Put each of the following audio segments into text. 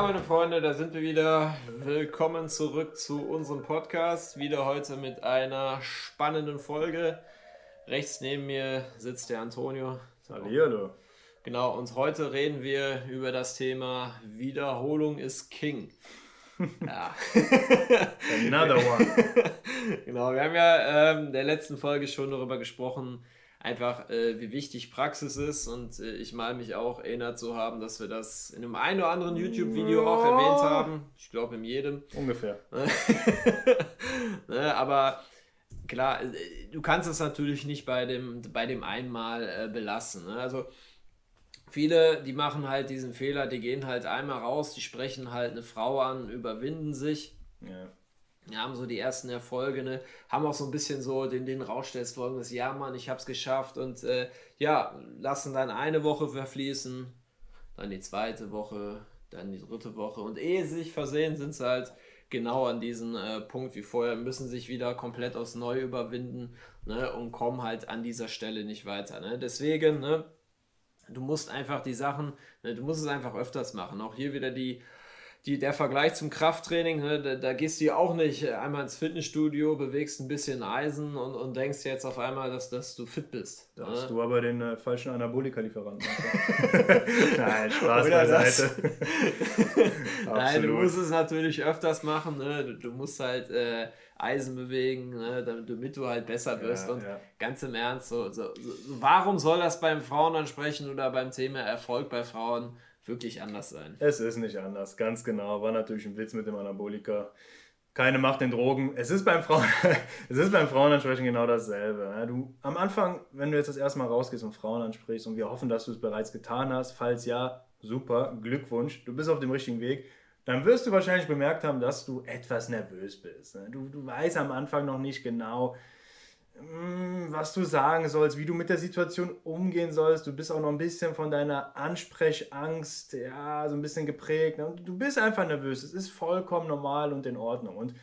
Ja, meine Freunde, da sind wir wieder. Willkommen zurück zu unserem Podcast. Wieder heute mit einer spannenden Folge. Rechts neben mir sitzt der Antonio. Hallihallo. Genau, und heute reden wir über das Thema Wiederholung ist King. Ja. Another one. genau, wir haben ja ähm, in der letzten Folge schon darüber gesprochen, einfach äh, wie wichtig Praxis ist und äh, ich meine mich auch erinnert zu haben, dass wir das in einem einen oder anderen YouTube-Video auch erwähnt haben. Ich glaube in jedem. Ungefähr. ne, aber klar, äh, du kannst es natürlich nicht bei dem, bei dem einmal äh, belassen. Ne? Also viele, die machen halt diesen Fehler, die gehen halt einmal raus, die sprechen halt eine Frau an, überwinden sich. Ja haben so die ersten Erfolge, ne? haben auch so ein bisschen so den, den Rausch des Folgendes, ja Mann, ich hab's geschafft und äh, ja, lassen dann eine Woche verfließen, dann die zweite Woche, dann die dritte Woche und ehe sie sich versehen, sind sie halt genau an diesem äh, Punkt wie vorher, müssen sich wieder komplett aufs Neue überwinden ne? und kommen halt an dieser Stelle nicht weiter. Ne? Deswegen, ne? du musst einfach die Sachen, ne? du musst es einfach öfters machen. Auch hier wieder die die, der Vergleich zum Krafttraining, ne, da, da, gehst du ja auch nicht einmal ins Fitnessstudio, bewegst ein bisschen Eisen und, und denkst jetzt auf einmal, dass, dass du fit bist. Da ne? hast du aber den äh, falschen Anabolika-Lieferanten. Nein, Spaß Oder beiseite. Nein, du musst es natürlich öfters machen. Ne? Du, du, musst halt äh, Eisen bewegen, ne? damit, damit, du halt besser wirst. Ja, und ja. ganz im Ernst, so, so, so, warum soll das beim Frauen ansprechen oder beim Thema Erfolg bei Frauen? Wirklich anders sein. Es ist nicht anders, ganz genau. War natürlich ein Witz mit dem Anabolika. Keine Macht den Drogen. Es ist beim Frauen, es ist beim Frauenansprechen genau dasselbe. Du, am Anfang, wenn du jetzt das erste Mal rausgehst und Frauen ansprichst und wir hoffen, dass du es bereits getan hast, falls ja, super, Glückwunsch, du bist auf dem richtigen Weg dann wirst du wahrscheinlich bemerkt haben, dass du etwas nervös bist. Du, du weißt am Anfang noch nicht genau, was du sagen sollst, wie du mit der Situation umgehen sollst. Du bist auch noch ein bisschen von deiner Ansprechangst, ja, so ein bisschen geprägt. Ne? du bist einfach nervös. Es ist vollkommen normal und in Ordnung. Und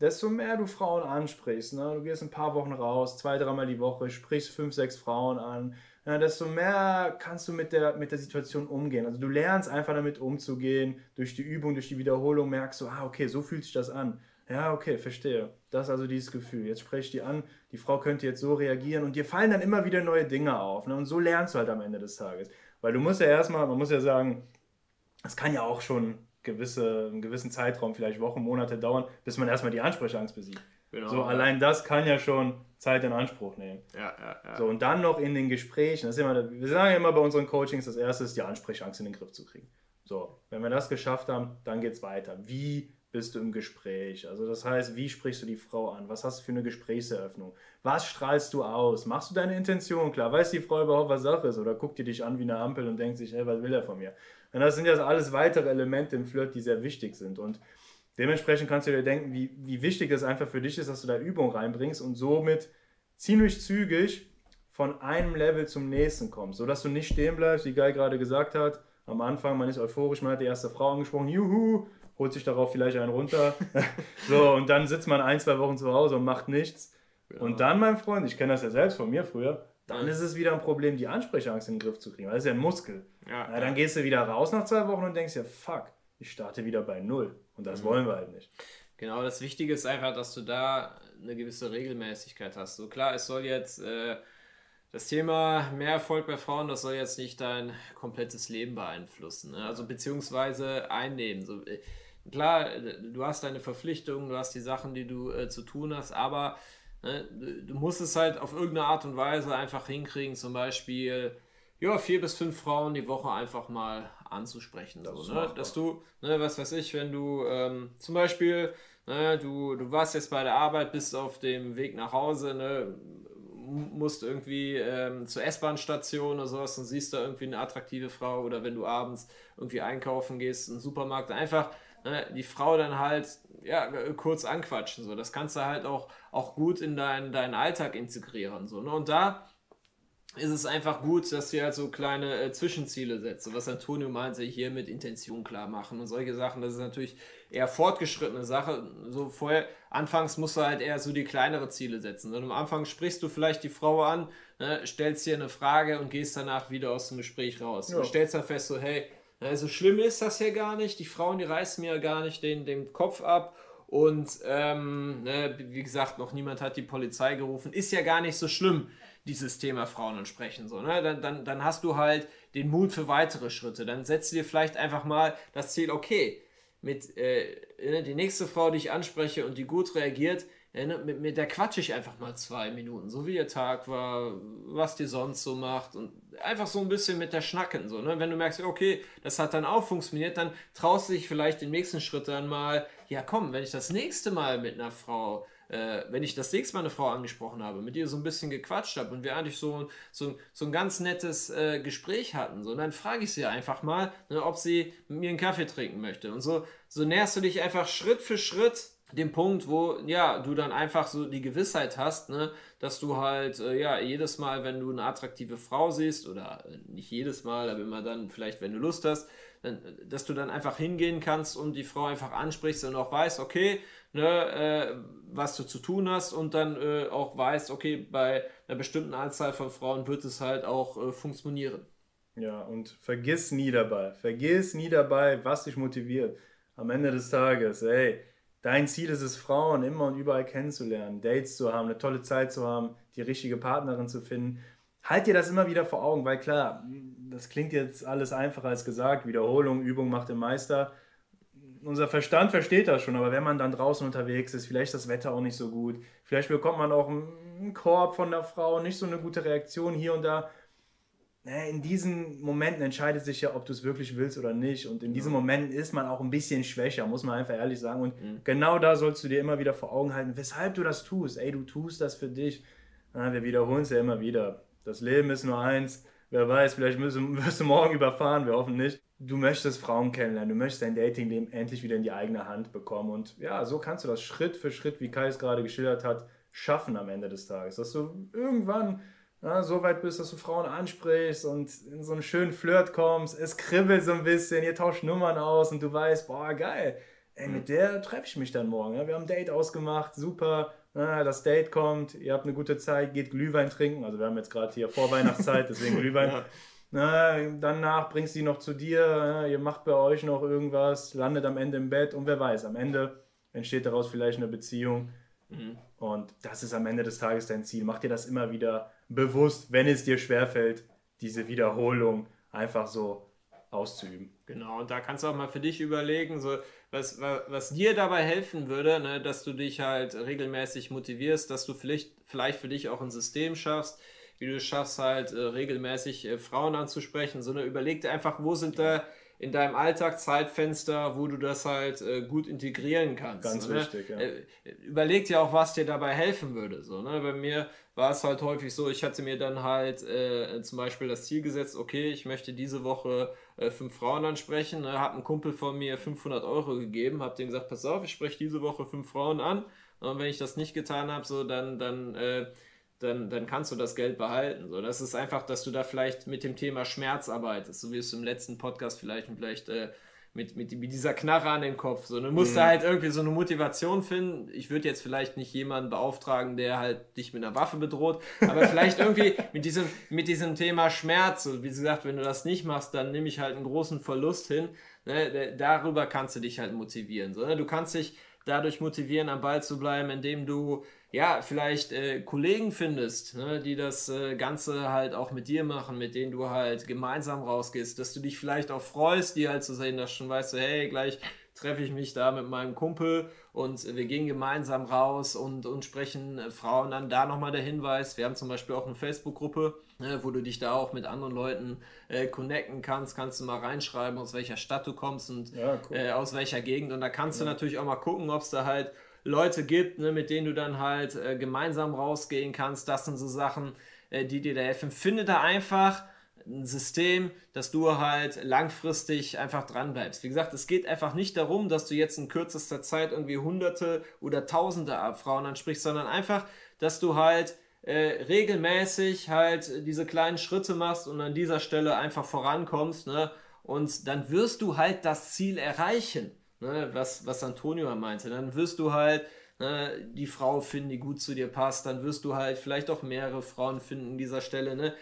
desto mehr du Frauen ansprichst, ne? du gehst ein paar Wochen raus, zwei, dreimal die Woche, sprichst fünf, sechs Frauen an, ja, desto mehr kannst du mit der, mit der Situation umgehen. Also du lernst einfach damit umzugehen. Durch die Übung, durch die Wiederholung merkst du, ah, okay, so fühlt sich das an. Ja, okay, verstehe. Das ist also dieses Gefühl. Jetzt spreche ich die an, die Frau könnte jetzt so reagieren und dir fallen dann immer wieder neue Dinge auf. Ne? Und so lernst du halt am Ende des Tages. Weil du musst ja erstmal, man muss ja sagen, es kann ja auch schon gewisse, einen gewissen Zeitraum, vielleicht Wochen, Monate dauern, bis man erstmal die Ansprechangst besiegt. Genau, so, ja. allein das kann ja schon Zeit in Anspruch nehmen. Ja, ja, ja. So, und dann noch in den Gesprächen, das ist immer, wir sagen ja immer bei unseren Coachings, das erste ist, die Ansprechangst in den Griff zu kriegen. So, wenn wir das geschafft haben, dann geht es weiter. Wie bist du im Gespräch? Also das heißt, wie sprichst du die Frau an? Was hast du für eine Gesprächseröffnung? Was strahlst du aus? Machst du deine Intention klar? Weiß die Frau überhaupt, was Sache ist? Oder guckt die dich an wie eine Ampel und denkt sich, hey, was will er von mir? Und das sind ja alles weitere Elemente im Flirt, die sehr wichtig sind. Und dementsprechend kannst du dir denken, wie, wie wichtig es einfach für dich ist, dass du da Übung reinbringst und somit ziemlich zügig von einem Level zum nächsten kommst, sodass du nicht stehen bleibst, wie Guy gerade gesagt hat. Am Anfang, man ist euphorisch, man hat die erste Frau angesprochen, juhu, holt sich darauf vielleicht einen runter. so, und dann sitzt man ein, zwei Wochen zu Hause und macht nichts. Ja. Und dann, mein Freund, ich kenne das ja selbst von mir früher, dann ist es wieder ein Problem, die Ansprechangst in den Griff zu kriegen. Das ist ja ein Muskel. Ja, ja, dann gehst du wieder raus nach zwei Wochen und denkst ja, fuck, ich starte wieder bei Null. Und das mhm. wollen wir halt nicht. Genau, das Wichtige ist einfach, dass du da eine gewisse Regelmäßigkeit hast. So klar, es soll jetzt äh, das Thema mehr Erfolg bei Frauen, das soll jetzt nicht dein komplettes Leben beeinflussen. Ne? Also beziehungsweise einnehmen. So, äh, klar, du hast deine Verpflichtungen, du hast die Sachen, die du äh, zu tun hast, aber ne, du musst es halt auf irgendeine Art und Weise einfach hinkriegen, zum Beispiel ja, vier bis fünf Frauen die Woche einfach mal anzusprechen. Das so, ne? Dass du, ne, was weiß ich, wenn du ähm, zum Beispiel, ne, du, du warst jetzt bei der Arbeit, bist auf dem Weg nach Hause, ne, musst irgendwie ähm, zur S-Bahn-Station oder sowas und siehst da irgendwie eine attraktive Frau oder wenn du abends irgendwie einkaufen gehst, einen Supermarkt, einfach ne, die Frau dann halt ja, kurz anquatschen. So. Das kannst du halt auch, auch gut in deinen, deinen Alltag integrieren. So, ne? Und da ist es einfach gut, dass du halt so kleine äh, Zwischenziele setzt. Was Antonio meinte, hier mit Intention klar machen und solche Sachen, das ist natürlich eher fortgeschrittene Sache. So vorher, anfangs musst du halt eher so die kleinere Ziele setzen. Und am Anfang sprichst du vielleicht die Frau an, ne, stellst dir eine Frage und gehst danach wieder aus dem Gespräch raus. Ja. Und stellst dann fest, so, hey, Also schlimm ist das ja gar nicht. Die Frauen, die reißen mir ja gar nicht den, den Kopf ab. Und ähm, ne, wie gesagt, noch niemand hat die Polizei gerufen. Ist ja gar nicht so schlimm, dieses Thema Frauen ansprechen. So, ne? dann, dann, dann hast du halt den Mut für weitere Schritte. Dann setzt dir vielleicht einfach mal das Ziel, okay, mit äh, ne, die nächste Frau, die ich anspreche und die gut reagiert, mit, mit der quatsche ich einfach mal zwei Minuten, so wie der Tag war, was die sonst so macht und einfach so ein bisschen mit der Schnacken. So, ne? Wenn du merkst, okay, das hat dann auch funktioniert, dann traust du dich vielleicht den nächsten Schritt dann mal, ja komm, wenn ich das nächste Mal mit einer Frau, äh, wenn ich das nächste Mal eine Frau angesprochen habe, mit ihr so ein bisschen gequatscht habe und wir eigentlich so, so, so ein ganz nettes äh, Gespräch hatten, so, dann frage ich sie einfach mal, ne, ob sie mit mir einen Kaffee trinken möchte. Und so, so näherst du dich einfach Schritt für Schritt dem Punkt, wo ja du dann einfach so die Gewissheit hast, ne, dass du halt äh, ja jedes Mal, wenn du eine attraktive Frau siehst oder äh, nicht jedes Mal, aber immer dann vielleicht, wenn du Lust hast, dann, dass du dann einfach hingehen kannst und die Frau einfach ansprichst und auch weißt, okay, ne, äh, was du zu tun hast und dann äh, auch weißt, okay, bei einer bestimmten Anzahl von Frauen wird es halt auch äh, funktionieren. Ja, und vergiss nie dabei, vergiss nie dabei, was dich motiviert. Am Ende des Tages, ey Dein Ziel ist es, Frauen immer und überall kennenzulernen, Dates zu haben, eine tolle Zeit zu haben, die richtige Partnerin zu finden. Halt dir das immer wieder vor Augen, weil klar, das klingt jetzt alles einfacher als gesagt. Wiederholung, Übung macht den Meister. Unser Verstand versteht das schon, aber wenn man dann draußen unterwegs ist, vielleicht das Wetter auch nicht so gut, vielleicht bekommt man auch einen Korb von der Frau, nicht so eine gute Reaktion hier und da in diesen Momenten entscheidet sich ja, ob du es wirklich willst oder nicht. Und in diesen Momenten ist man auch ein bisschen schwächer, muss man einfach ehrlich sagen. Und mhm. genau da sollst du dir immer wieder vor Augen halten, weshalb du das tust. Ey, du tust das für dich. Ja, wir wiederholen es ja immer wieder. Das Leben ist nur eins. Wer weiß, vielleicht müssen, wirst du morgen überfahren, wir hoffen nicht. Du möchtest Frauen kennenlernen, du möchtest dein Datingleben endlich wieder in die eigene Hand bekommen. Und ja, so kannst du das Schritt für Schritt, wie Kai es gerade geschildert hat, schaffen am Ende des Tages. Dass du irgendwann ja, so weit bist, dass du Frauen ansprichst und in so einen schönen Flirt kommst, es kribbelt so ein bisschen, ihr tauscht Nummern aus und du weißt, boah, geil, ey, mit der treffe ich mich dann morgen. Ja? Wir haben ein Date ausgemacht, super, ja, das Date kommt, ihr habt eine gute Zeit, geht Glühwein trinken, also wir haben jetzt gerade hier Vorweihnachtszeit, deswegen Glühwein. ja. Na, danach bringst du sie noch zu dir, ja, ihr macht bei euch noch irgendwas, landet am Ende im Bett und wer weiß, am Ende entsteht daraus vielleicht eine Beziehung. Mhm. Und das ist am Ende des Tages dein Ziel. Mach dir das immer wieder bewusst, wenn es dir schwerfällt, diese Wiederholung einfach so auszuüben. Genau, und da kannst du auch mal für dich überlegen, so, was, was, was dir dabei helfen würde, ne, dass du dich halt regelmäßig motivierst, dass du vielleicht, vielleicht für dich auch ein System schaffst, wie du es schaffst, halt äh, regelmäßig äh, Frauen anzusprechen, sondern überleg dir einfach, wo sind da in deinem Alltag Zeitfenster, wo du das halt äh, gut integrieren kannst. Ganz ne? wichtig, ja. Äh, überleg dir auch, was dir dabei helfen würde. So, ne? Bei mir war es halt häufig so, ich hatte mir dann halt äh, zum Beispiel das Ziel gesetzt, okay, ich möchte diese Woche äh, fünf Frauen ansprechen, ne? habe einen Kumpel von mir 500 Euro gegeben, habe dem gesagt, pass auf, ich spreche diese Woche fünf Frauen an und wenn ich das nicht getan habe, so dann, dann äh, dann, dann kannst du das Geld behalten. So, das ist einfach, dass du da vielleicht mit dem Thema Schmerz arbeitest, so wie es im letzten Podcast vielleicht, vielleicht äh, mit, mit, mit dieser Knarre an den Kopf. So, du musst mhm. da halt irgendwie so eine Motivation finden. Ich würde jetzt vielleicht nicht jemanden beauftragen, der halt dich mit einer Waffe bedroht, aber vielleicht irgendwie mit diesem, mit diesem Thema Schmerz. So, wie gesagt, wenn du das nicht machst, dann nehme ich halt einen großen Verlust hin. Ne, darüber kannst du dich halt motivieren. So, ne? Du kannst dich dadurch motivieren, am Ball zu bleiben, indem du ja, vielleicht äh, Kollegen findest, ne, die das äh, Ganze halt auch mit dir machen, mit denen du halt gemeinsam rausgehst, dass du dich vielleicht auch freust, die halt zu sehen, dass schon weißt du, hey, gleich treffe ich mich da mit meinem Kumpel und wir gehen gemeinsam raus und, und sprechen äh, Frauen an. Da nochmal der Hinweis, wir haben zum Beispiel auch eine Facebook-Gruppe, ne, wo du dich da auch mit anderen Leuten äh, connecten kannst, kannst du mal reinschreiben, aus welcher Stadt du kommst und ja, cool. äh, aus welcher Gegend und da kannst ja. du natürlich auch mal gucken, ob es da halt Leute gibt, ne, mit denen du dann halt äh, gemeinsam rausgehen kannst. Das sind so Sachen, äh, die dir da helfen. Finde da einfach ein System, dass du halt langfristig einfach dran bleibst. Wie gesagt, es geht einfach nicht darum, dass du jetzt in kürzester Zeit irgendwie hunderte oder tausende Frauen ansprichst, sondern einfach, dass du halt äh, regelmäßig halt diese kleinen Schritte machst und an dieser Stelle einfach vorankommst, ne? Und dann wirst du halt das Ziel erreichen ne, was, was Antonio meinte, dann wirst du halt ne, die Frau finden, die gut zu dir passt, dann wirst du halt vielleicht auch mehrere Frauen finden an dieser Stelle, ne?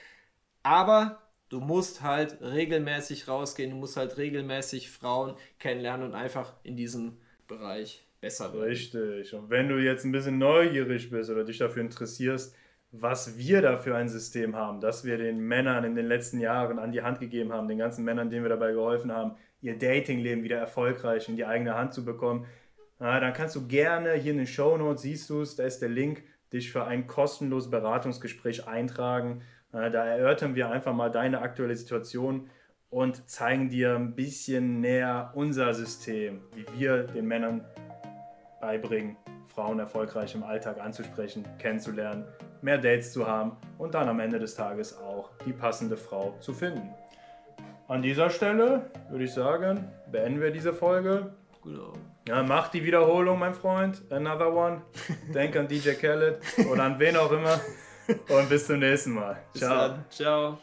Aber Du musst halt regelmäßig rausgehen, du musst halt regelmäßig Frauen kennenlernen und einfach in diesem Bereich besser werden. Richtig. Und wenn du jetzt ein bisschen neugierig bist oder dich dafür interessierst, was wir da für ein System haben, das wir den Männern in den letzten Jahren an die Hand gegeben haben, den ganzen Männern, denen wir dabei geholfen haben, ihr Datingleben wieder erfolgreich in die eigene Hand zu bekommen, na, dann kannst du gerne hier in den Show Notes, siehst du es, da ist der Link, dich für ein kostenloses Beratungsgespräch eintragen. Na, da erörtern wir einfach mal deine aktuelle Situation und zeigen dir ein bisschen näher unser System, wie wir den Männern beibringen, Frauen erfolgreich im Alltag anzusprechen, kennenzulernen, mehr Dates zu haben und dann am Ende des Tages auch die passende Frau zu finden. An dieser Stelle würde ich sagen, beenden wir diese Folge. Genau. Ja, mach die Wiederholung, mein Freund. Another one. Denk an DJ Khaled oder an wen auch immer. Und bis zum nächsten Mal. Ciao. Ciao.